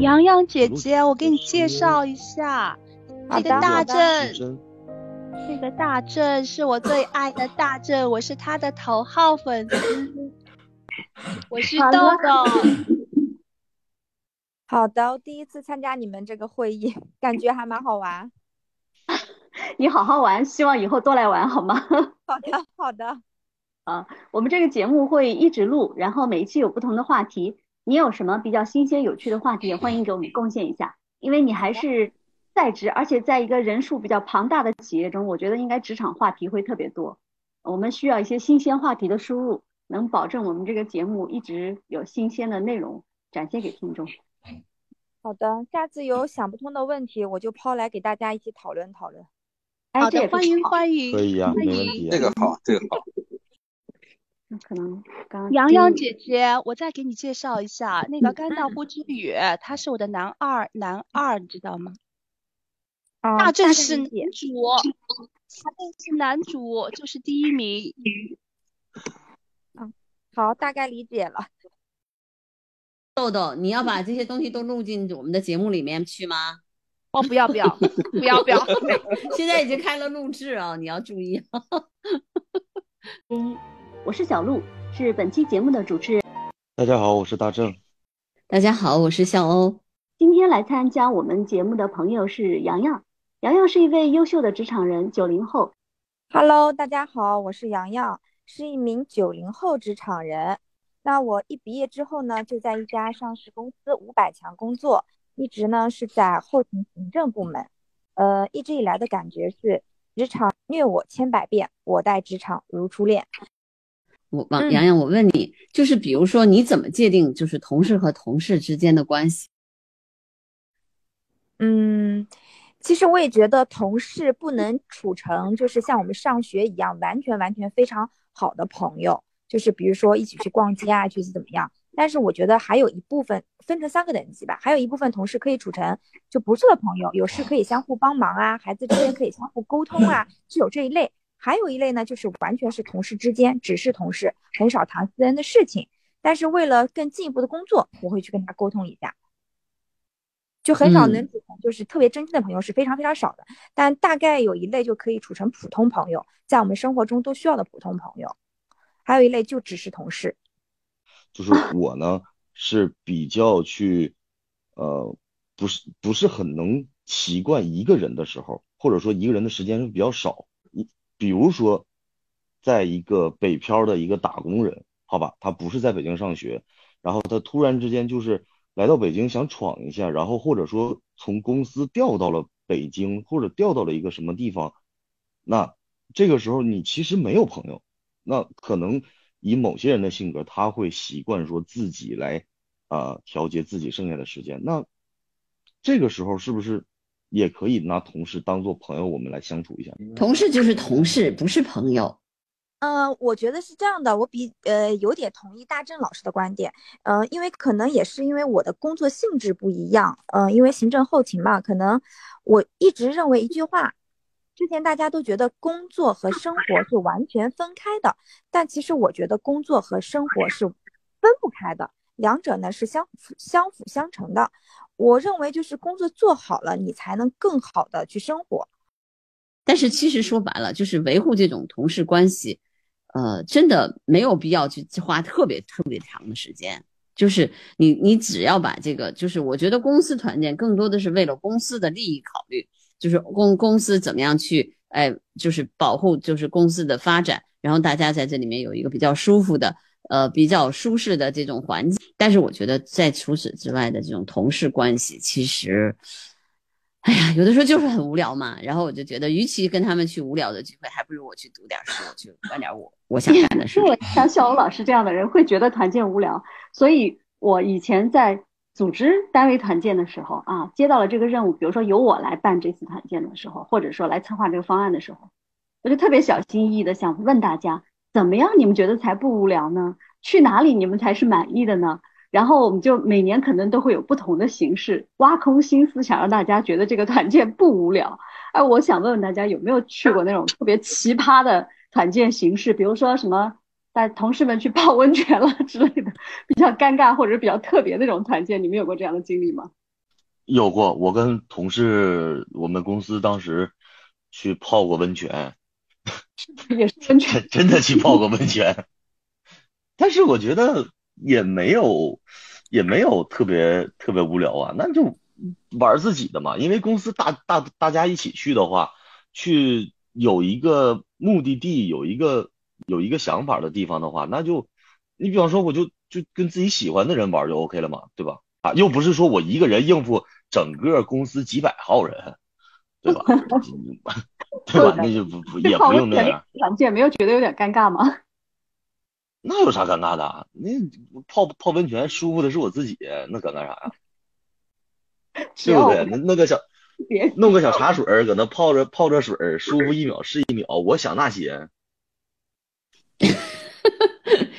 洋洋姐姐，我给你介绍一下，这个大正，这个大正是我最爱的大正，我是他的头号粉丝，我是豆豆。好的，第一次参加你们这个会议，感觉还蛮好玩。你好好玩，希望以后多来玩好吗？好的，好的。啊，我们这个节目会一直录，然后每一期有不同的话题。你有什么比较新鲜有趣的话题，也欢迎给我们贡献一下。因为你还是在职，而且在一个人数比较庞大的企业中，我觉得应该职场话题会特别多。我们需要一些新鲜话题的输入，能保证我们这个节目一直有新鲜的内容展现给听众。好的，下次有想不通的问题，我就抛来给大家一起讨论讨论。好的，欢迎欢迎，可以啊，没问题。这个好，这个好。那可能刚洋洋姐姐，我再给你介绍一下，那个甘道夫之羽，他是我的男二，男二，你知道吗？大正是男主，大正是男主，就是第一名。嗯，好，大概理解了。豆豆，你要把这些东西都录进我们的节目里面去吗？哦，不要不要不要不要，现在已经开了录制啊，你要注意。嗯，我是小鹿，是本期节目的主持人。大家好，我是大正。大家好，我是向欧。今天来参加我们节目的朋友是洋洋，洋洋是一位优秀的职场人，九零后。Hello，大家好，我是洋洋，是一名九零后职场人。那我一毕业之后呢，就在一家上市公司五百强工作，一直呢是在后勤行政部门。呃，一直以来的感觉是，职场虐我千百遍，我待职场如初恋。我王洋洋，我问你，就是比如说你怎么界定就是同事和同事之间的关系？嗯，其实我也觉得同事不能处成就是像我们上学一样，完全完全非常好的朋友。就是比如说一起去逛街啊，去怎么样？但是我觉得还有一部分分成三个等级吧，还有一部分同事可以处成就不错的朋友，有事可以相互帮忙啊，孩子之间可以相互沟通啊，是有这一类。还有一类呢，就是完全是同事之间，只是同事，很少谈私人的事情。但是为了更进一步的工作，我会去跟他沟通一下，就很少能处成就是特别真心的朋友是非常非常少的。但大概有一类就可以处成普通朋友，在我们生活中都需要的普通朋友。还有一类就只是同事，就是我呢是比较去，呃，不是不是很能习惯一个人的时候，或者说一个人的时间是比较少。比如说，在一个北漂的一个打工人，好吧，他不是在北京上学，然后他突然之间就是来到北京想闯一下，然后或者说从公司调到了北京，或者调到了一个什么地方，那这个时候你其实没有朋友。那可能以某些人的性格，他会习惯说自己来啊调节自己剩下的时间。那这个时候是不是也可以拿同事当做朋友，我们来相处一下？同事就是同事，不是朋友。嗯，我觉得是这样的，我比呃有点同意大正老师的观点。嗯，因为可能也是因为我的工作性质不一样。呃，因为行政后勤嘛，可能我一直认为一句话。之前大家都觉得工作和生活是完全分开的，但其实我觉得工作和生活是分不开的，两者呢是相辅相辅相成的。我认为就是工作做好了，你才能更好的去生活。但是其实说白了，就是维护这种同事关系，呃，真的没有必要去花特别特别长的时间。就是你你只要把这个，就是我觉得公司团建更多的是为了公司的利益考虑。就是公公司怎么样去，哎，就是保护，就是公司的发展，然后大家在这里面有一个比较舒服的，呃，比较舒适的这种环境。但是我觉得在除此之外的这种同事关系，其实，哎呀，有的时候就是很无聊嘛。然后我就觉得，与其跟他们去无聊的聚会，还不如我去读点书，去干点我我想干的事。像小欧老师这样的人会觉得团建无聊，所以我以前在。组织单位团建的时候啊，接到了这个任务，比如说由我来办这次团建的时候，或者说来策划这个方案的时候，我就特别小心翼翼的想问大家，怎么样你们觉得才不无聊呢？去哪里你们才是满意的呢？然后我们就每年可能都会有不同的形式，挖空心思想让大家觉得这个团建不无聊。哎，我想问问大家有没有去过那种特别奇葩的团建形式，比如说什么？带同事们去泡温泉了之类的，比较尴尬或者比较特别那种团建，你们有过这样的经历吗？有过，我跟同事，我们公司当时去泡过温泉，也是温泉，真的去泡过温泉。但是我觉得也没有，也没有特别特别无聊啊，那就玩自己的嘛。因为公司大大大家一起去的话，去有一个目的地，有一个有一个想法的地方的话，那就你比方说，我就就跟自己喜欢的人玩就 OK 了嘛，对吧？啊，又不是说我一个人应付整个公司几百号人，对吧？对吧？那就不不也不用那样。团建没有觉得有点尴尬吗？那有啥尴尬的？那泡泡温泉舒服的是我自己，那尴尬啥呀？对不对？那那个小，弄个小茶水搁那泡着泡着水，舒服一秒是一秒。我想那些。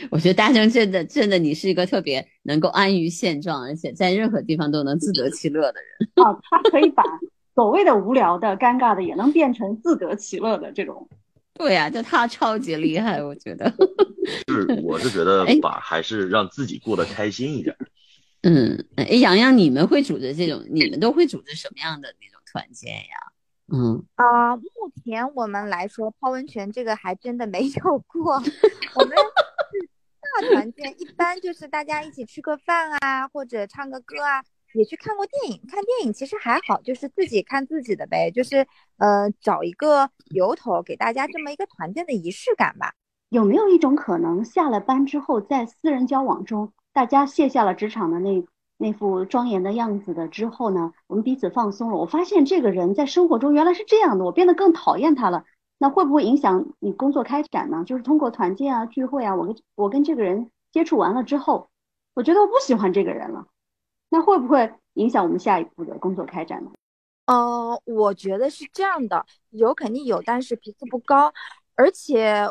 我觉得大圣真的真的，你是一个特别能够安于现状，而且在任何地方都能自得其乐的人。哦，他可以把所谓的无聊的、尴尬的，也能变成自得其乐的这种。对呀，就他超级厉害，我觉得。是，我是觉得 吧还是让自己过得开心一点。嗯，哎，洋洋，你们会组织这种？你们都会组织什么样的那种团建呀？嗯啊，目前我们来说泡温泉这个还真的没有过。我们。大团建一般就是大家一起吃个饭啊，或者唱个歌啊，也去看过电影。看电影其实还好，就是自己看自己的呗，就是呃找一个由头给大家这么一个团建的仪式感吧。有没有一种可能，下了班之后，在私人交往中，大家卸下了职场的那那副庄严的样子的之后呢，我们彼此放松了。我发现这个人在生活中原来是这样的，我变得更讨厌他了。那会不会影响你工作开展呢？就是通过团建啊、聚会啊，我跟我跟这个人接触完了之后，我觉得我不喜欢这个人了，那会不会影响我们下一步的工作开展呢？呃，我觉得是这样的，有肯定有，但是频次不高，而且。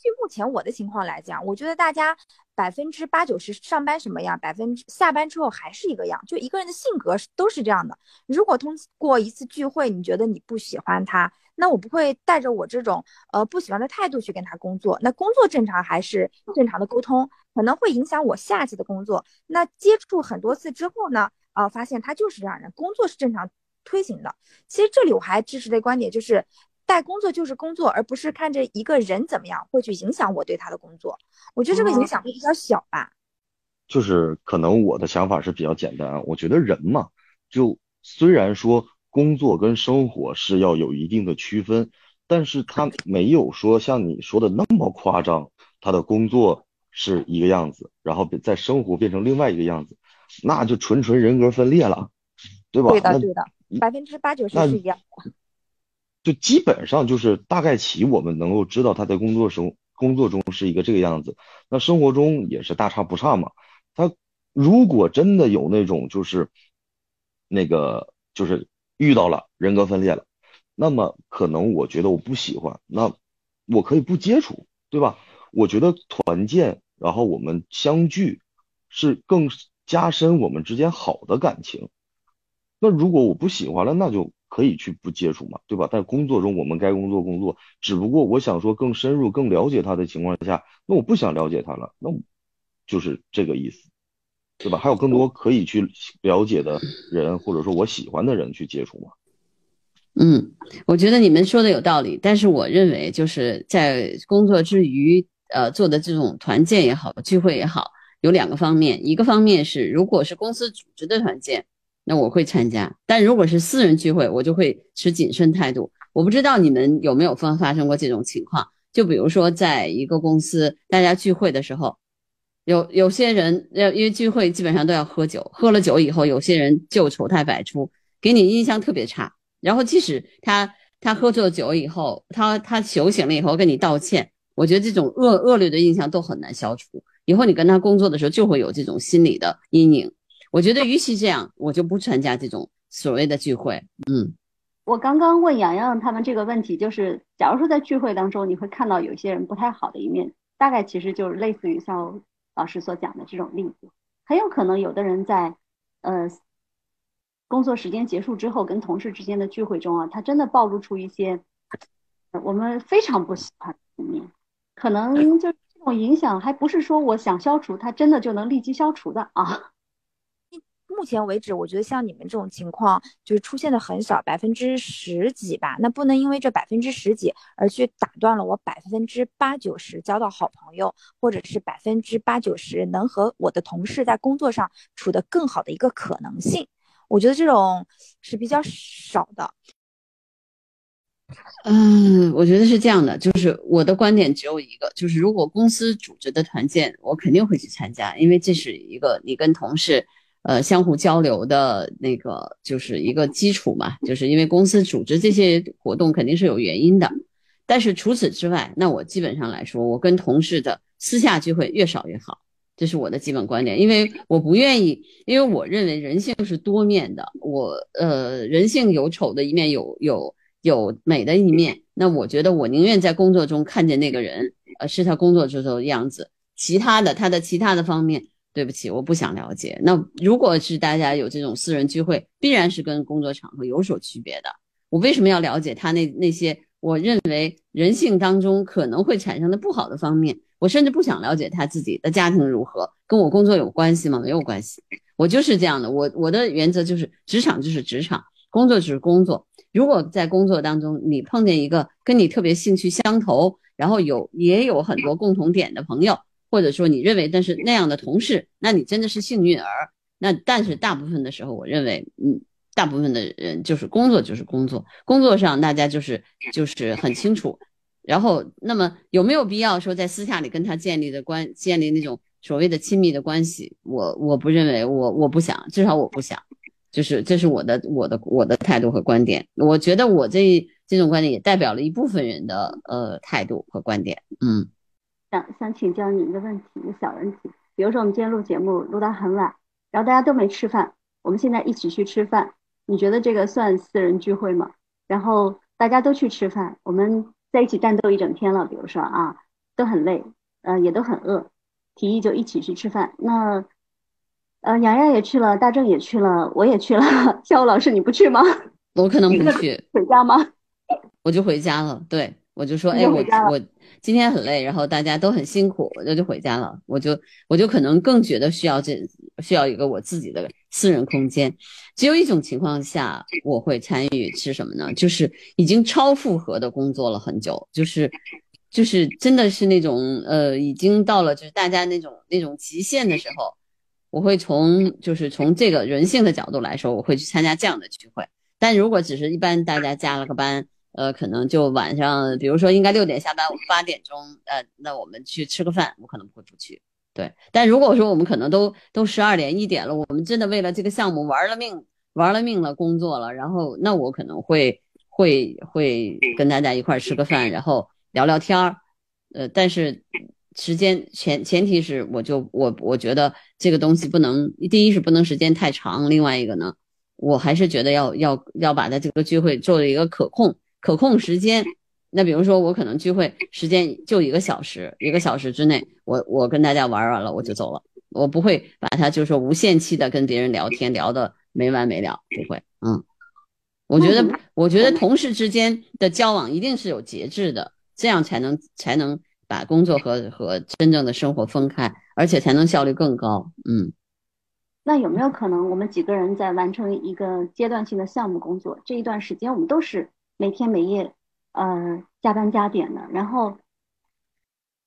据目前我的情况来讲，我觉得大家百分之八九十上班什么样，百分之下班之后还是一个样。就一个人的性格都是这样的。如果通过一次聚会，你觉得你不喜欢他，那我不会带着我这种呃不喜欢的态度去跟他工作。那工作正常还是正常的沟通，可能会影响我下次的工作。那接触很多次之后呢，啊，发现他就是这样人，工作是正常推行的。其实这里我还支持的观点就是。带工作就是工作，而不是看着一个人怎么样会去影响我对他的工作。我觉得这个影响会比较小吧。就是可能我的想法是比较简单，我觉得人嘛，就虽然说工作跟生活是要有一定的区分，但是他没有说像你说的那么夸张，他的工作是一个样子，然后在生活变成另外一个样子，那就纯纯人格分裂了，对吧？对的，对的，百分之八九十是一样的。就基本上就是大概起，我们能够知道他在工作中工作中是一个这个样子，那生活中也是大差不差嘛。他如果真的有那种就是那个就是遇到了人格分裂了，那么可能我觉得我不喜欢，那我可以不接触，对吧？我觉得团建，然后我们相聚是更加深我们之间好的感情。那如果我不喜欢了，那就。可以去不接触嘛，对吧？在工作中我们该工作工作，只不过我想说更深入、更了解他的情况下，那我不想了解他了，那就是这个意思，对吧？还有更多可以去了解的人，或者说我喜欢的人去接触嘛。嗯，我觉得你们说的有道理，但是我认为就是在工作之余，呃，做的这种团建也好，聚会也好，有两个方面，一个方面是如果是公司组织的团建。那我会参加，但如果是私人聚会，我就会持谨慎态度。我不知道你们有没有发发生过这种情况？就比如说，在一个公司大家聚会的时候，有有些人要因为聚会基本上都要喝酒，喝了酒以后，有些人就丑态百出，给你印象特别差。然后即使他他喝醉了酒以后，他他酒醒了以后跟你道歉，我觉得这种恶恶劣的印象都很难消除。以后你跟他工作的时候，就会有这种心理的阴影。我觉得，与其这样，我就不参加这种所谓的聚会。嗯，我刚刚问洋洋他们这个问题，就是假如说在聚会当中，你会看到有些人不太好的一面，大概其实就是类似于像老师所讲的这种例子。很有可能有的人在呃工作时间结束之后，跟同事之间的聚会中啊，他真的暴露出一些我们非常不喜欢的一面，可能就这种影响还不是说我想消除，他真的就能立即消除的啊。目前为止，我觉得像你们这种情况就是出现的很少，百分之十几吧。那不能因为这百分之十几而去打断了我百分之八九十交到好朋友，或者是百分之八九十能和我的同事在工作上处得更好的一个可能性。我觉得这种是比较少的。嗯，我觉得是这样的，就是我的观点只有一个，就是如果公司组织的团建，我肯定会去参加，因为这是一个你跟同事呃相互交流的那个就是一个基础嘛，就是因为公司组织这些活动肯定是有原因的。但是除此之外，那我基本上来说，我跟同事的私下聚会越少越好，这是我的基本观点，因为我不愿意，因为我认为人性是多面的，我呃人性有丑的一面，有有。有美的一面，那我觉得我宁愿在工作中看见那个人，呃，是他工作之后的样子。其他的，他的其他的方面，对不起，我不想了解。那如果是大家有这种私人聚会，必然是跟工作场合有所区别的。我为什么要了解他那那些我认为人性当中可能会产生的不好的方面？我甚至不想了解他自己的家庭如何，跟我工作有关系吗？没有关系。我就是这样的，我我的原则就是职场就是职场，工作就是工作。如果在工作当中你碰见一个跟你特别兴趣相投，然后有也有很多共同点的朋友，或者说你认为但是那样的同事，那你真的是幸运儿。那但是大部分的时候，我认为，嗯，大部分的人就是工作就是工作，工作上大家就是就是很清楚。然后，那么有没有必要说在私下里跟他建立的关建立那种所谓的亲密的关系？我我不认为，我我不想，至少我不想。就是这是我的我的我的态度和观点，我觉得我这这种观点也代表了一部分人的呃态度和观点。嗯，想想请教你一个问题，一个小问题，比如说我们今天录节目录到很晚，然后大家都没吃饭，我们现在一起去吃饭，你觉得这个算私人聚会吗？然后大家都去吃饭，我们在一起战斗一整天了，比如说啊，都很累，呃，也都很饿，提议就一起去吃饭，那。呃，洋洋也去了，大正也去了，我也去了。下午老师，你不去吗？我可能不去。回家吗？我就回家了。对，我就说，哎，我我今天很累，然后大家都很辛苦，我就就回家了。我就我就可能更觉得需要这需要一个我自己的私人空间。只有一种情况下我会参与是什么呢？就是已经超负荷的工作了很久，就是就是真的是那种呃，已经到了就是大家那种那种极限的时候。我会从就是从这个人性的角度来说，我会去参加这样的聚会。但如果只是一般大家加了个班，呃，可能就晚上，比如说应该六点下班，我八点钟，呃，那我们去吃个饭，我可能不会不去。对，但如果说我们可能都都十二点一点了，我们真的为了这个项目玩了命玩了命了工作了，然后那我可能会会会跟大家一块吃个饭，然后聊聊天儿，呃，但是。时间前前提是，我就我我觉得这个东西不能，第一是不能时间太长，另外一个呢，我还是觉得要要要把它这个聚会做一个可控可控时间。那比如说我可能聚会时间就一个小时，一个小时之内，我我跟大家玩完了我就走了，我不会把它就是说无限期的跟别人聊天聊的没完没了，不会。嗯，我觉得我觉得同事之间的交往一定是有节制的，这样才能才能。把工作和和真正的生活分开，而且才能效率更高。嗯，那有没有可能我们几个人在完成一个阶段性的项目工作这一段时间，我们都是每天每夜呃加班加点的？然后，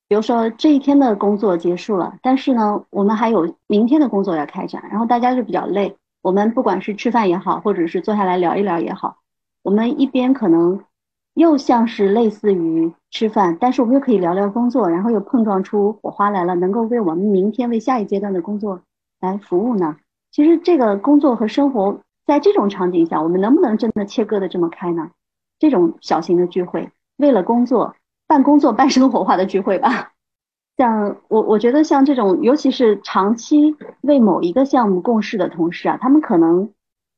比如说这一天的工作结束了，但是呢，我们还有明天的工作要开展，然后大家就比较累。我们不管是吃饭也好，或者是坐下来聊一聊也好，我们一边可能。又像是类似于吃饭，但是我们又可以聊聊工作，然后又碰撞出火花来了，能够为我们明天为下一阶段的工作来服务呢？其实这个工作和生活在这种场景下，我们能不能真的切割的这么开呢？这种小型的聚会，为了工作办工作办生活化的聚会吧。像我我觉得像这种，尤其是长期为某一个项目共事的同事啊，他们可能。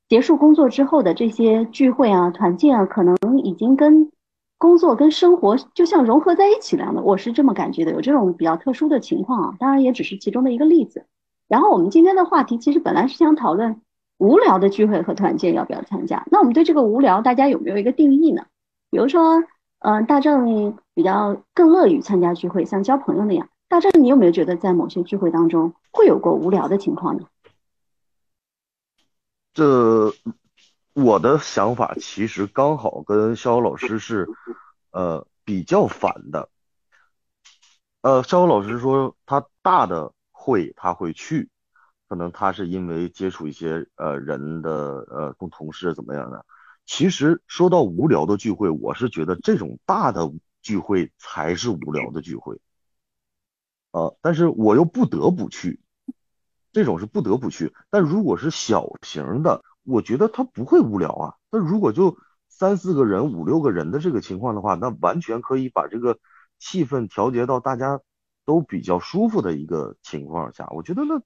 结束工作之后的这些聚会啊、团建啊，可能已经跟工作、跟生活就像融合在一起了样的。我是这么感觉的，有这种比较特殊的情况啊，当然也只是其中的一个例子。然后我们今天的话题其实本来是想讨论无聊的聚会和团建要不要参加。那我们对这个无聊，大家有没有一个定义呢？比如说，嗯，大正比较更乐于参加聚会，像交朋友那样。大正，你有没有觉得在某些聚会当中会有过无聊的情况呢？这我的想法其实刚好跟肖老师是呃比较反的。呃，肖老师说他大的会他会去，可能他是因为接触一些呃人的呃同同事怎么样的。其实说到无聊的聚会，我是觉得这种大的聚会才是无聊的聚会。呃，但是我又不得不去，这种是不得不去。但如果是小型的，我觉得他不会无聊啊。那如果就三四个人、五六个人的这个情况的话，那完全可以把这个气氛调节到大家都比较舒服的一个情况下。我觉得那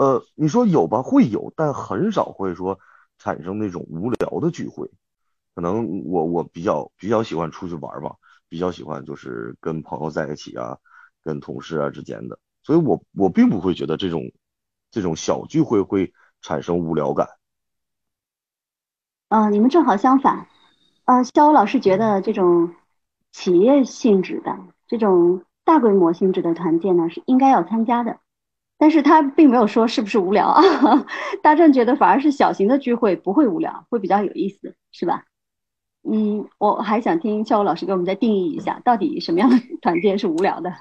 呃，你说有吧，会有，但很少会说产生那种无聊的聚会。可能我我比较比较喜欢出去玩吧。比较喜欢就是跟朋友在一起啊，跟同事啊之间的，所以我我并不会觉得这种这种小聚会会产生无聊感。啊，你们正好相反。啊，肖老师觉得这种企业性质的这种大规模性质的团建呢是应该要参加的，但是他并没有说是不是无聊啊。大正觉得反而是小型的聚会不会无聊，会比较有意思，是吧？嗯，我还想听肖武老师给我们再定义一下，到底什么样的团建是无聊的？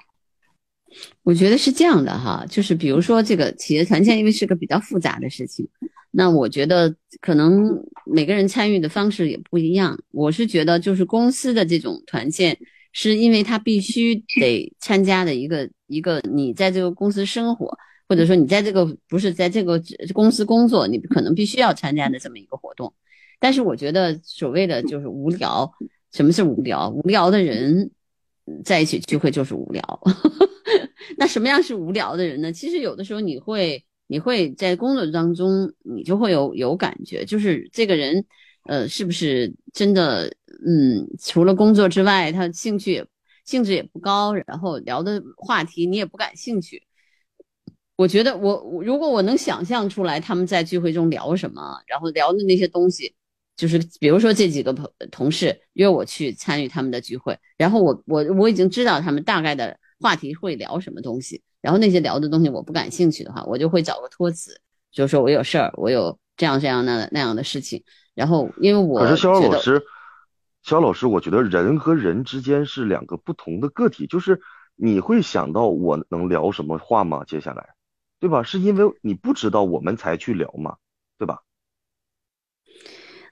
我觉得是这样的哈，就是比如说这个企业团建，因为是个比较复杂的事情，那我觉得可能每个人参与的方式也不一样。我是觉得，就是公司的这种团建，是因为他必须得参加的一个一个，你在这个公司生活，或者说你在这个不是在这个公司工作，你可能必须要参加的这么一个活动。但是我觉得所谓的就是无聊，什么是无聊？无聊的人在一起聚会就是无聊。那什么样是无聊的人呢？其实有的时候你会，你会在工作当中，你就会有有感觉，就是这个人，呃，是不是真的，嗯，除了工作之外，他兴趣也兴致也不高，然后聊的话题你也不感兴趣。我觉得我如果我能想象出来他们在聚会中聊什么，然后聊的那些东西。就是比如说这几个朋同事约我去参与他们的聚会，然后我我我已经知道他们大概的话题会聊什么东西，然后那些聊的东西我不感兴趣的话，我就会找个托词，就是说我有事儿，我有这样这样那那样的事情，然后因为我可是肖老师，肖老师，我觉得人和人之间是两个不同的个体，就是你会想到我能聊什么话吗？接下来，对吧？是因为你不知道我们才去聊嘛，对吧？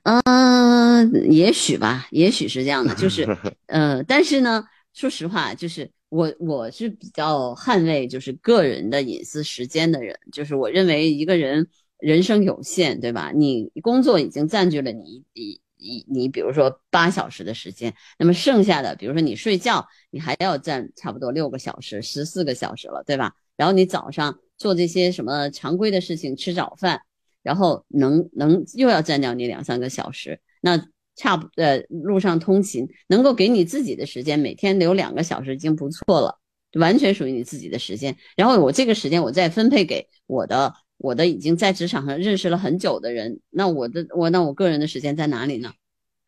嗯，也许吧，也许是这样的，就是，呃，但是呢，说实话，就是我我是比较捍卫就是个人的隐私时间的人，就是我认为一个人人生有限，对吧？你工作已经占据了你一一你比如说八小时的时间，那么剩下的，比如说你睡觉，你还要占差不多六个小时，十四个小时了，对吧？然后你早上做这些什么常规的事情，吃早饭。然后能能又要占掉你两三个小时，那差不呃路上通勤能够给你自己的时间，每天留两个小时已经不错了，完全属于你自己的时间。然后我这个时间我再分配给我的我的已经在职场上认识了很久的人，那我的我那我个人的时间在哪里呢？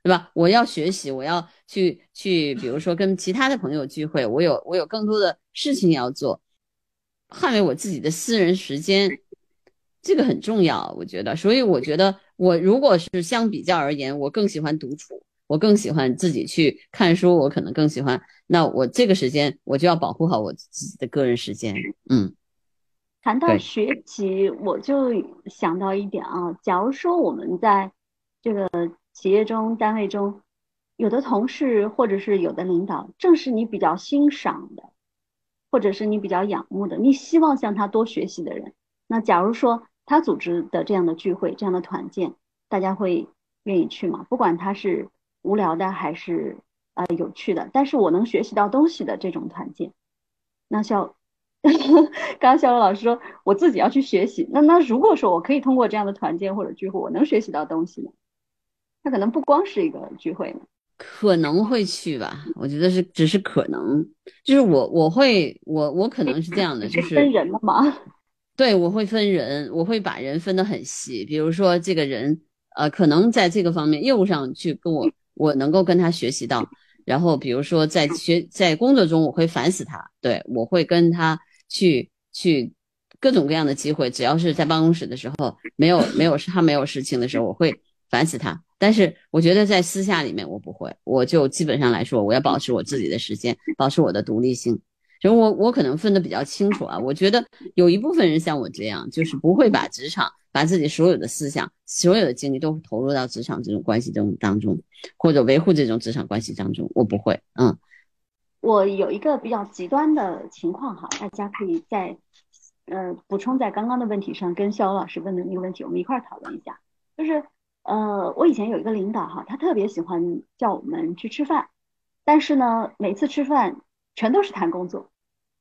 对吧？我要学习，我要去去，比如说跟其他的朋友聚会，我有我有更多的事情要做，捍卫我自己的私人时间。这个很重要，我觉得，所以我觉得，我如果是相比较而言，我更喜欢独处，我更喜欢自己去看书，我可能更喜欢。那我这个时间，我就要保护好我自己的个人时间。嗯，谈到学习，我就想到一点啊，假如说我们在这个企业中、单位中，有的同事或者是有的领导，正是你比较欣赏的，或者是你比较仰慕的，你希望向他多学习的人。那假如说他组织的这样的聚会、这样的团建，大家会愿意去吗？不管他是无聊的还是呃有趣的，但是我能学习到东西的这种团建，那像 刚刚肖老师说，我自己要去学习。那那如果说我可以通过这样的团建或者聚会，我能学习到东西呢？他可能不光是一个聚会呢，可能会去吧。我觉得是只是可能，就是我我会我我可能是这样的，就是分人了吗？对，我会分人，我会把人分得很细。比如说，这个人，呃，可能在这个方面业务上去跟我，我能够跟他学习到。然后，比如说在学在工作中，我会烦死他。对我会跟他去去各种各样的机会，只要是在办公室的时候，没有没有他没有事情的时候，我会烦死他。但是我觉得在私下里面我不会，我就基本上来说，我要保持我自己的时间，保持我的独立性。就我我可能分得比较清楚啊。我觉得有一部分人像我这样，就是不会把职场把自己所有的思想、所有的精力都投入到职场这种关系中当中，或者维护这种职场关系当中。我不会，嗯。我有一个比较极端的情况哈，大家可以在呃补充在刚刚的问题上，跟肖老师问的那个问题，我们一块儿讨论一下。就是呃，我以前有一个领导哈，他特别喜欢叫我们去吃饭，但是呢，每次吃饭全都是谈工作，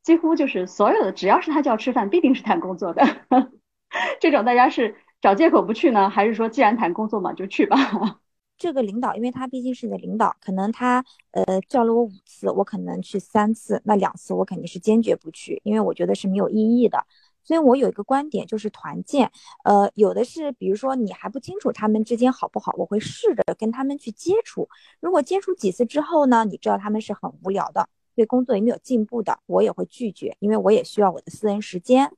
几乎就是所有的只要是他叫吃饭，必定是谈工作的。这种大家是找借口不去呢，还是说既然谈工作嘛，就去吧？这个领导，因为他毕竟是你的领导，可能他呃叫了我五次，我可能去三次，那两次我肯定是坚决不去，因为我觉得是没有意义的。所以我有一个观点，就是团建，呃，有的是，比如说你还不清楚他们之间好不好，我会试着跟他们去接触。如果接触几次之后呢，你知道他们是很无聊的，对工作也没有进步的，我也会拒绝，因为我也需要我的私人时间。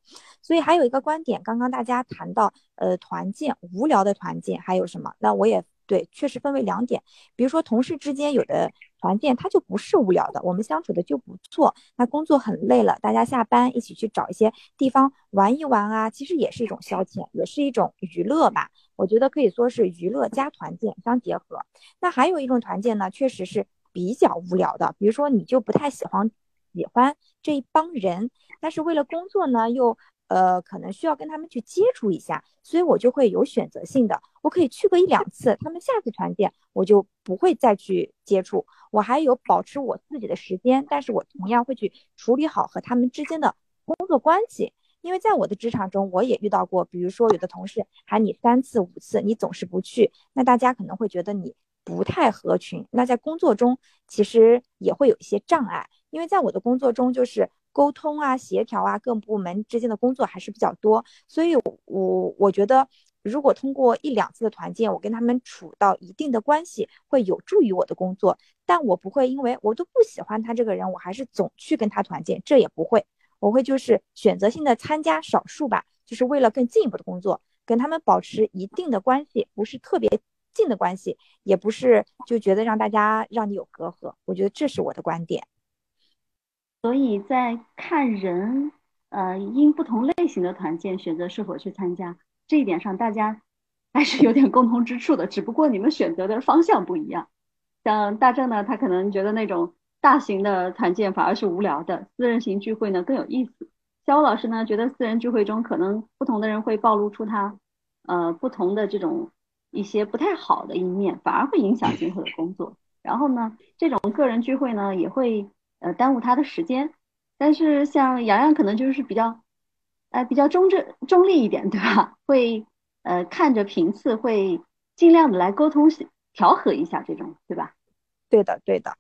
所以还有一个观点，刚刚大家谈到，呃，团建无聊的团建还有什么？那我也。对，确实分为两点，比如说同事之间有的团建，它就不是无聊的，我们相处的就不错。那工作很累了，大家下班一起去找一些地方玩一玩啊，其实也是一种消遣，也是一种娱乐吧。我觉得可以说是娱乐加团建相结合。那还有一种团建呢，确实是比较无聊的，比如说你就不太喜欢喜欢这一帮人，但是为了工作呢又。呃，可能需要跟他们去接触一下，所以我就会有选择性的，我可以去个一两次，他们下次团建我就不会再去接触，我还有保持我自己的时间，但是我同样会去处理好和他们之间的工作关系，因为在我的职场中，我也遇到过，比如说有的同事喊你三次五次，你总是不去，那大家可能会觉得你不太合群，那在工作中其实也会有一些障碍，因为在我的工作中就是。沟通啊，协调啊，各部门之间的工作还是比较多，所以，我我觉得，如果通过一两次的团建，我跟他们处到一定的关系，会有助于我的工作。但我不会因为我都不喜欢他这个人，我还是总去跟他团建，这也不会。我会就是选择性的参加少数吧，就是为了更进一步的工作，跟他们保持一定的关系，不是特别近的关系，也不是就觉得让大家让你有隔阂。我觉得这是我的观点。所以在看人，呃，因不同类型的团建选择是否去参加这一点上，大家 还是有点共同之处的，只不过你们选择的方向不一样。像大正呢，他可能觉得那种大型的团建反而是无聊的，私人型聚会呢更有意思。肖老师呢，觉得私人聚会中可能不同的人会暴露出他，呃，不同的这种一些不太好的一面，反而会影响今后的工作。然后呢，这种个人聚会呢，也会。呃，耽误他的时间，但是像洋洋可能就是比较，呃，比较中正中立一点，对吧？会呃看着频次，会尽量的来沟通调和一下这种，对吧？对的，对的。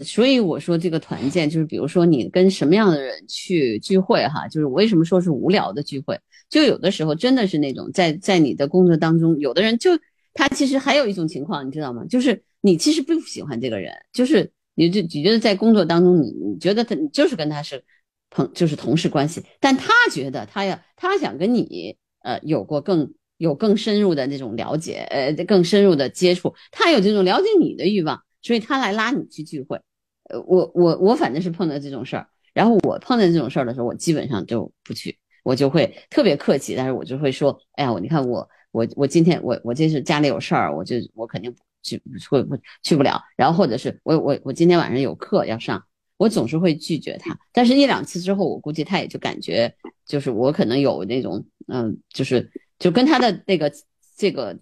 所以我说这个团建就是，比如说你跟什么样的人去聚会哈，就是我为什么说是无聊的聚会？就有的时候真的是那种在在你的工作当中，有的人就他其实还有一种情况，你知道吗？就是你其实不喜欢这个人，就是。你就你觉得在工作当中，你你觉得他你就是跟他是朋就是同事关系，但他觉得他要他想跟你呃有过更有更深入的那种了解，呃更深入的接触，他有这种了解你的欲望，所以他来拉你去聚会。呃，我我我反正是碰到这种事儿，然后我碰到这种事儿的时候，我基本上就不去，我就会特别客气，但是我就会说，哎呀，你看我我我今天我我这是家里有事儿，我就我肯定不。去会不去不了，然后或者是我我我今天晚上有课要上，我总是会拒绝他。但是，一两次之后，我估计他也就感觉，就是我可能有那种，嗯，就是就跟他的那个这个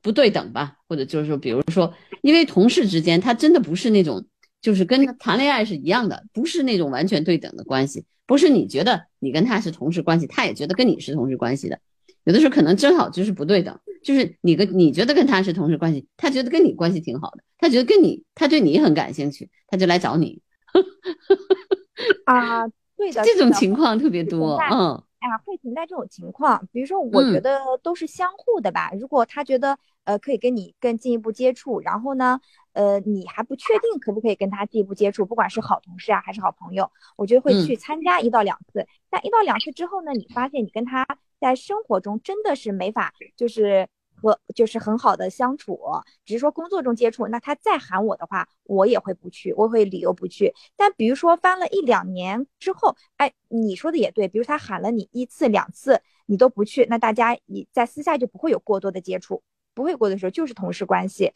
不对等吧，或者就是说，比如说，因为同事之间，他真的不是那种，就是跟谈恋爱是一样的，不是那种完全对等的关系，不是你觉得你跟他是同事关系，他也觉得跟你是同事关系的。有的时候可能正好就是不对等，就是你跟你觉得跟他是同事关系，他觉得跟你关系挺好的，他觉得跟你他对你很感兴趣，他就来找你。啊，对的，这种情况特别多，嗯，哎呀，会存在这种情况。比如说，我觉得都是相互的吧。如果他觉得呃可以跟你更进一步接触，然后呢，呃，你还不确定可不可以跟他进一步接触，不管是好同事啊还是好朋友，我觉得会去参加一到两次。但一到两次之后呢，你发现你跟他在生活中真的是没法，就是和就是很好的相处，只是说工作中接触。那他再喊我的话，我也会不去，我会理由不去。但比如说翻了一两年之后，哎，你说的也对，比如他喊了你一次两次，你都不去，那大家你在私下就不会有过多的接触，不会过的时候就是同事关系。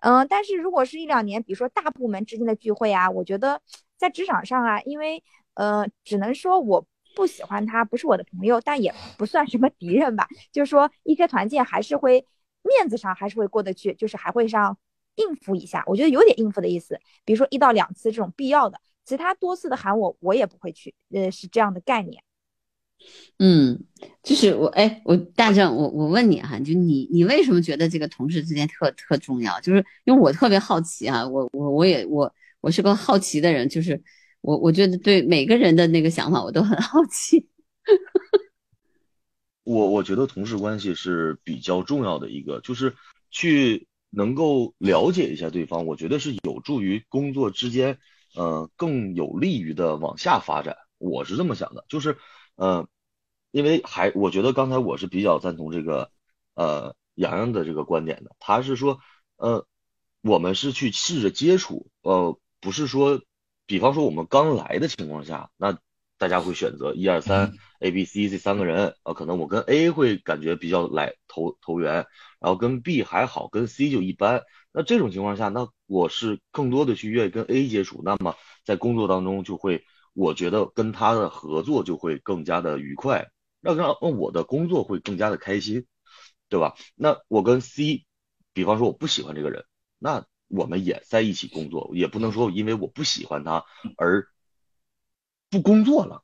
嗯，但是如果是一两年，比如说大部门之间的聚会啊，我觉得在职场上啊，因为呃，只能说我不喜欢他，不是我的朋友，但也不算什么敌人吧。就是说一些团建还是会面子上还是会过得去，就是还会上应付一下，我觉得有点应付的意思。比如说一到两次这种必要的，其他多次的喊我，我也不会去，呃，是这样的概念。嗯，就是我哎，我大正，我我问你哈，就你你为什么觉得这个同事之间特特重要？就是因为我特别好奇啊，我我我也我我是个好奇的人，就是我我觉得对每个人的那个想法我都很好奇。我我觉得同事关系是比较重要的一个，就是去能够了解一下对方，我觉得是有助于工作之间呃更有利于的往下发展，我是这么想的，就是。呃，因为还我觉得刚才我是比较赞同这个呃洋洋的这个观点的，他是说呃我们是去试着接触，呃不是说，比方说我们刚来的情况下，那大家会选择一二三 A B C 这三个人，啊可能我跟 A 会感觉比较来投投缘，然后跟 B 还好，跟 C 就一般。那这种情况下，那我是更多的去愿意跟 A 接触，那么在工作当中就会。我觉得跟他的合作就会更加的愉快，让让我的工作会更加的开心，对吧？那我跟 C，比方说我不喜欢这个人，那我们也在一起工作，也不能说因为我不喜欢他而不工作了，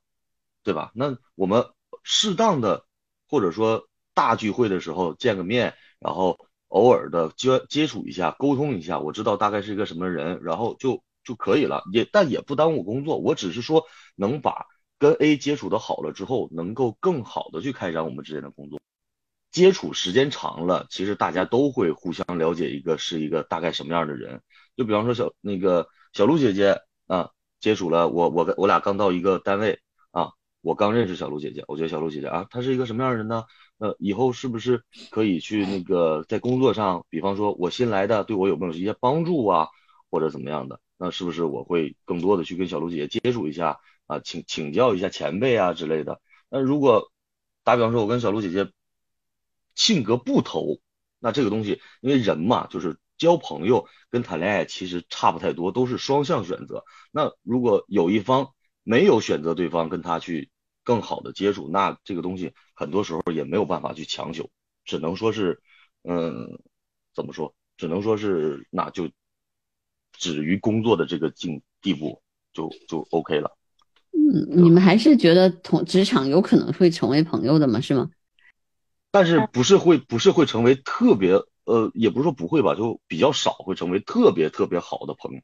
对吧？那我们适当的或者说大聚会的时候见个面，然后偶尔的接接触一下，沟通一下，我知道大概是一个什么人，然后就。就可以了，也但也不耽误工作。我只是说能把跟 A 接触的好了之后，能够更好的去开展我们之间的工作。接触时间长了，其实大家都会互相了解一个是一个大概什么样的人。就比方说小那个小鹿姐姐啊，接触了我我跟我俩刚到一个单位啊，我刚认识小鹿姐姐，我觉得小鹿姐姐啊，她是一个什么样的人呢？呃，以后是不是可以去那个在工作上，比方说我新来的，对我有没有一些帮助啊，或者怎么样的？那是不是我会更多的去跟小卢姐姐接触一下啊，请请教一下前辈啊之类的？那如果打比方说，我跟小卢姐姐性格不投，那这个东西，因为人嘛，就是交朋友跟谈恋爱其实差不太多，都是双向选择。那如果有一方没有选择对方跟他去更好的接触，那这个东西很多时候也没有办法去强求，只能说是，嗯，怎么说？只能说是那就。止于工作的这个境地步，就就 OK 了。嗯，你们还是觉得同职场有可能会成为朋友的吗？是吗？但是不是会不是会成为特别呃，也不是说不会吧，就比较少会成为特别特别好的朋友。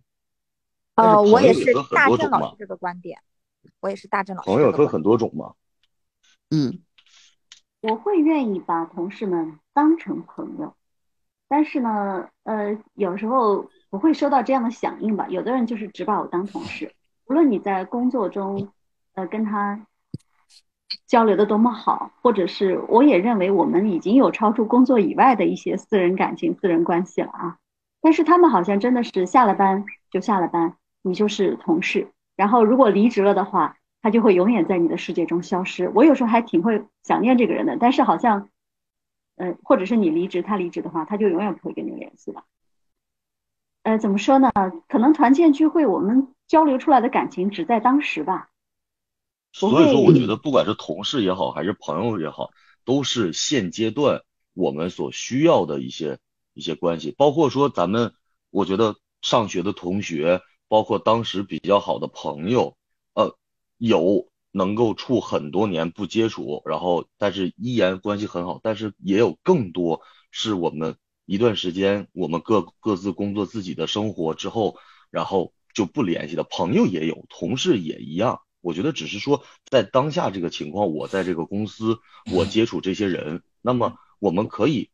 呃，我也是大正老师这个观点，我也是大正老师。朋友分很多种嘛。嗯，我会愿意把同事们当成朋友，但是呢，呃，有时候。不会收到这样的响应吧？有的人就是只把我当同事，无论你在工作中，呃，跟他交流的多么好，或者是我也认为我们已经有超出工作以外的一些私人感情、私人关系了啊。但是他们好像真的是下了班就下了班，你就是同事。然后如果离职了的话，他就会永远在你的世界中消失。我有时候还挺会想念这个人的，但是好像，呃，或者是你离职，他离职的话，他就永远不会跟你联系了。呃，怎么说呢？可能团建聚会，我们交流出来的感情只在当时吧。所以说，我觉得不管是同事也好，还是朋友也好，都是现阶段我们所需要的一些一些关系。包括说咱们，我觉得上学的同学，包括当时比较好的朋友，呃，有能够处很多年不接触，然后但是依然关系很好，但是也有更多是我们。一段时间，我们各各自工作自己的生活之后，然后就不联系的。朋友也有，同事也一样。我觉得只是说，在当下这个情况，我在这个公司，我接触这些人，那么我们可以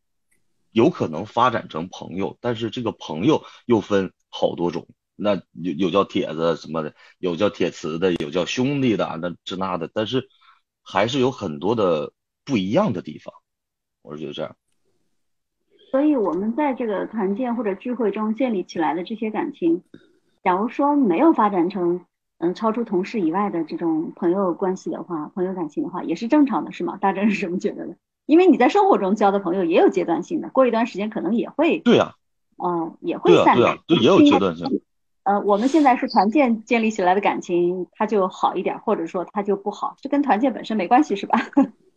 有可能发展成朋友，但是这个朋友又分好多种，那有有叫铁子什么的，有叫铁磁的，有叫兄弟的，那这那的，但是还是有很多的不一样的地方，我是觉得这样。所以我们在这个团建或者聚会中建立起来的这些感情，假如说没有发展成嗯超出同事以外的这种朋友关系的话，朋友感情的话，也是正常的，是吗？大真是什么觉得的？因为你在生活中交的朋友也有阶段性的，过一段时间可能也会对呀，嗯，也会散开，对，也有阶段性。呃，我们现在是团建建立起来的感情，它就好一点，或者说它就不好，这跟团建本身没关系，是吧？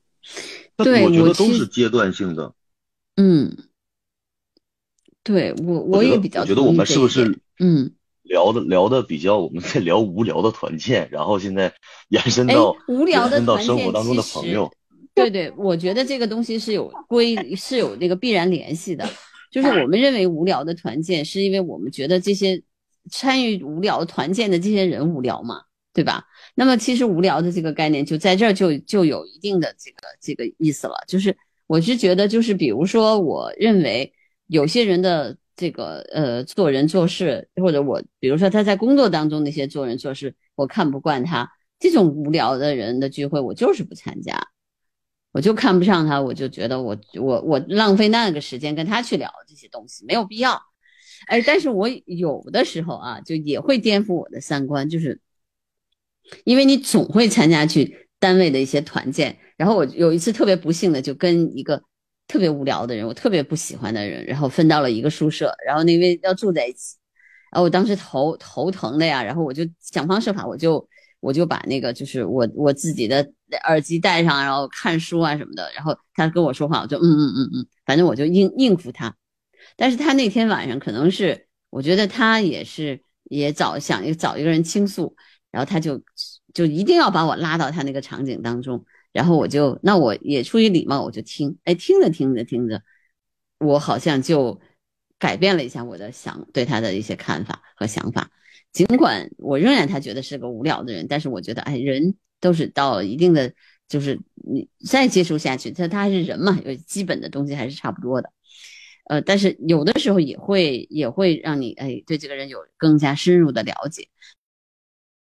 对，我觉得都是阶段性的。嗯，对我我也比较觉得我们是不是嗯聊的聊的比较我们在聊无聊的团建，然后现在延伸到无聊的到生活当中的朋友。对对，我觉得这个东西是有规，是有那个必然联系的。就是我们认为无聊的团建，是因为我们觉得这些参与无聊团建的这些人无聊嘛，对吧？那么其实无聊的这个概念就在这儿就就有一定的这个这个意思了。就是我是觉得，就是比如说，我认为有些人的这个呃做人做事，或者我比如说他在工作当中那些做人做事，我看不惯他这种无聊的人的聚会，我就是不参加。我就看不上他，我就觉得我我我浪费那个时间跟他去聊这些东西没有必要，哎，但是我有的时候啊，就也会颠覆我的三观，就是因为你总会参加去单位的一些团建，然后我有一次特别不幸的就跟一个特别无聊的人，我特别不喜欢的人，然后分到了一个宿舍，然后因为要住在一起，然后我当时头头疼的呀，然后我就想方设法，我就。我就把那个就是我我自己的耳机戴上，然后看书啊什么的，然后他跟我说话，我就嗯嗯嗯嗯，反正我就应应付他。但是他那天晚上可能是我觉得他也是也找想找一个人倾诉，然后他就就一定要把我拉到他那个场景当中，然后我就那我也出于礼貌我就听，哎听着听着听着，我好像就改变了一下我的想对他的一些看法和想法。尽管我仍然他觉得是个无聊的人，但是我觉得，哎，人都是到一定的，就是你再接触下去，他他还是人嘛，有基本的东西还是差不多的。呃，但是有的时候也会也会让你哎对这个人有更加深入的了解。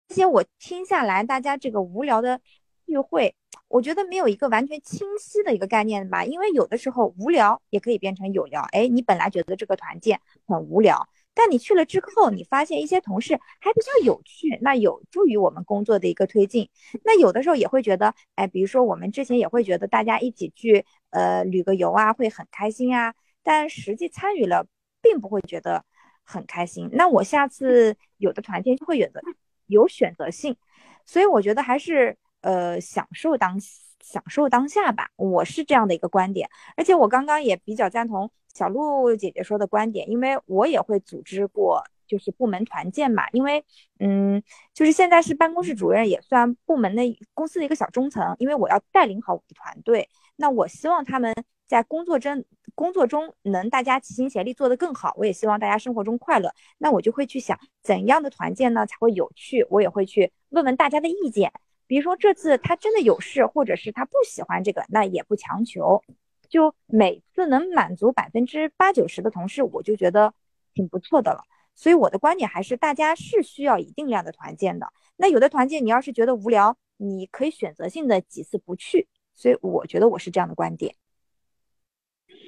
而且我听下来，大家这个无聊的聚会，我觉得没有一个完全清晰的一个概念吧，因为有的时候无聊也可以变成有聊。哎，你本来觉得这个团建很无聊。但你去了之后，你发现一些同事还比较有趣，那有助于我们工作的一个推进。那有的时候也会觉得，哎，比如说我们之前也会觉得大家一起去呃旅个游啊，会很开心啊。但实际参与了，并不会觉得很开心。那我下次有的团建就会选择有选择性，所以我觉得还是呃享受当享受当下吧。我是这样的一个观点，而且我刚刚也比较赞同。小鹿姐姐说的观点，因为我也会组织过，就是部门团建嘛。因为，嗯，就是现在是办公室主任，也算部门的公司的一个小中层。因为我要带领好我的团队，那我希望他们在工作中工作中能大家齐心协力做得更好。我也希望大家生活中快乐。那我就会去想，怎样的团建呢才会有趣？我也会去问问大家的意见。比如说这次他真的有事，或者是他不喜欢这个，那也不强求。就每次能满足百分之八九十的同事，我就觉得挺不错的了。所以我的观点还是，大家是需要一定量的团建的。那有的团建，你要是觉得无聊，你可以选择性的几次不去。所以我觉得我是这样的观点。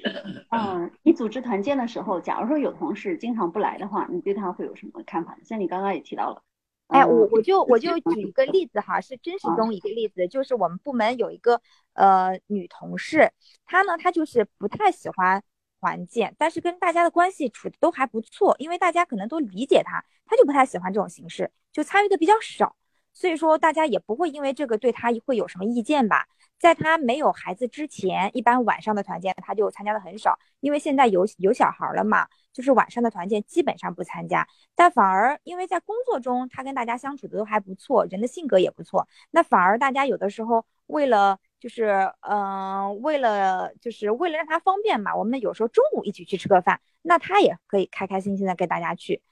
嗯，你组织团建的时候，假如说有同事经常不来的话，你对他会有什么看法？像你刚刚也提到了。哎，我我就我就 举一个例子哈，是真实中一个例子，就是我们部门有一个呃女同事，她呢她就是不太喜欢团建，但是跟大家的关系处的都还不错，因为大家可能都理解她，她就不太喜欢这种形式，就参与的比较少，所以说大家也不会因为这个对她会有什么意见吧。在他没有孩子之前，一般晚上的团建他就参加的很少，因为现在有有小孩了嘛。就是晚上的团建基本上不参加，但反而因为在工作中他跟大家相处的都还不错，人的性格也不错，那反而大家有的时候为了就是嗯为了就是为了让他方便嘛，我们有时候中午一起去吃个饭，那他也可以开开心心的跟大家去。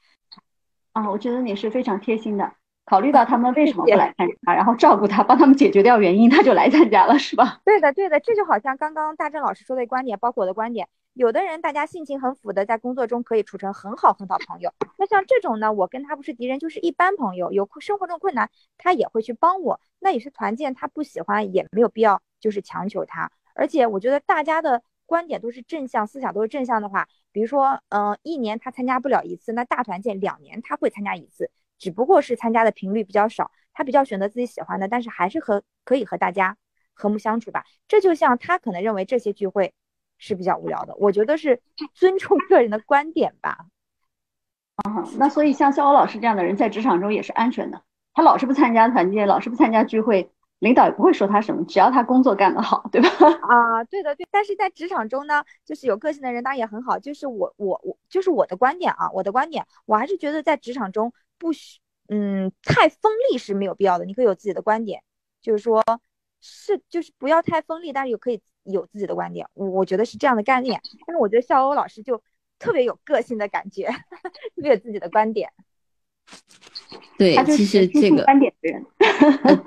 啊，我觉得你是非常贴心的。考虑到他们为什么不来参加，然后照顾他，帮他们解决掉原因，他就来参加了，是吧？对的，对的，这就好像刚刚大正老师说的观点，包括我的观点。有的人大家性情很符的，在工作中可以处成很好很好朋友。那像这种呢，我跟他不是敌人，就是一般朋友。有生活中困难，他也会去帮我。那也是团建，他不喜欢也没有必要就是强求他。而且我觉得大家的观点都是正向，思想都是正向的话，比如说，嗯，一年他参加不了一次，那大团建两年他会参加一次。只不过是参加的频率比较少，他比较选择自己喜欢的，但是还是和可以和大家和睦相处吧。这就像他可能认为这些聚会是比较无聊的，我觉得是 尊重个人的观点吧。啊，那所以像肖欧老师这样的人在职场中也是安全的，他老是不参加团建，老是不参加聚会，领导也不会说他什么，只要他工作干得好，对吧？啊，对的对。但是在职场中呢，就是有个性的人当然也很好，就是我我我就是我的观点啊，我的观点，我还是觉得在职场中。不需，嗯，太锋利是没有必要的。你可以有自己的观点，就是说，是就是不要太锋利，但是又可以有自己的观点。我我觉得是这样的概念。但是我觉得笑欧老师就特别有个性的感觉，特别有自己的观点。对，其实这个观点的人，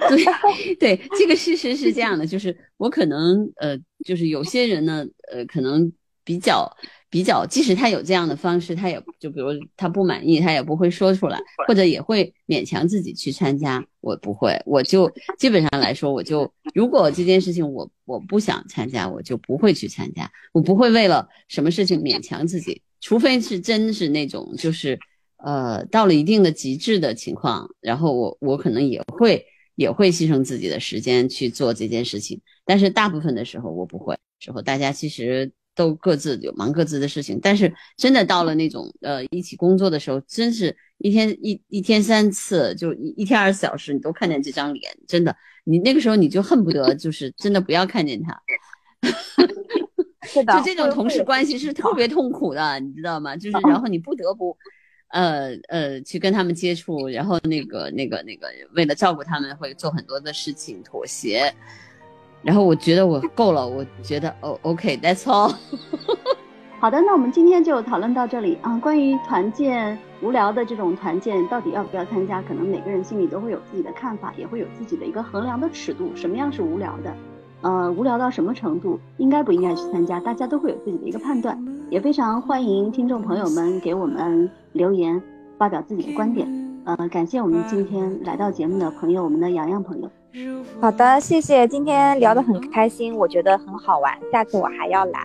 对 对，这个事实是这样的，就是我可能呃，就是有些人呢，呃，可能比较。比较，即使他有这样的方式，他也就比如他不满意，他也不会说出来，或者也会勉强自己去参加。我不会，我就 基本上来说，我就如果这件事情我我不想参加，我就不会去参加。我不会为了什么事情勉强自己，除非是真是那种就是呃到了一定的极致的情况，然后我我可能也会也会牺牲自己的时间去做这件事情。但是大部分的时候我不会。时候大家其实。都各自有忙各自的事情，但是真的到了那种呃一起工作的时候，真是一天一一天三次，就一一天二十四小时，你都看见这张脸，真的，你那个时候你就恨不得就是真的不要看见他。是的，就这种同事关系是特别痛苦的，你知道吗？就是然后你不得不，呃呃去跟他们接触，然后那个那个那个为了照顾他们会做很多的事情妥协。然后我觉得我够了，我觉得哦，OK，That's all。好的，那我们今天就讨论到这里啊。关于团建无聊的这种团建，到底要不要参加？可能每个人心里都会有自己的看法，也会有自己的一个衡量的尺度。什么样是无聊的？呃，无聊到什么程度？应该不应该去参加？大家都会有自己的一个判断。也非常欢迎听众朋友们给我们留言，发表自己的观点。呃，感谢我们今天来到节目的朋友，我们的洋洋朋友。好的，谢谢，今天聊得很开心，我觉得很好玩，下次我还要来。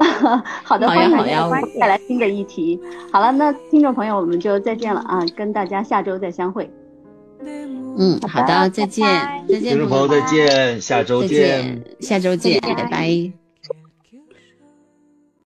好的，欢迎大家带来新的议题。好了，那听众朋友，我们就再见了啊，跟大家下周再相会。嗯，好的，再见，再见，听众朋友再见，下周见，下周见，拜拜。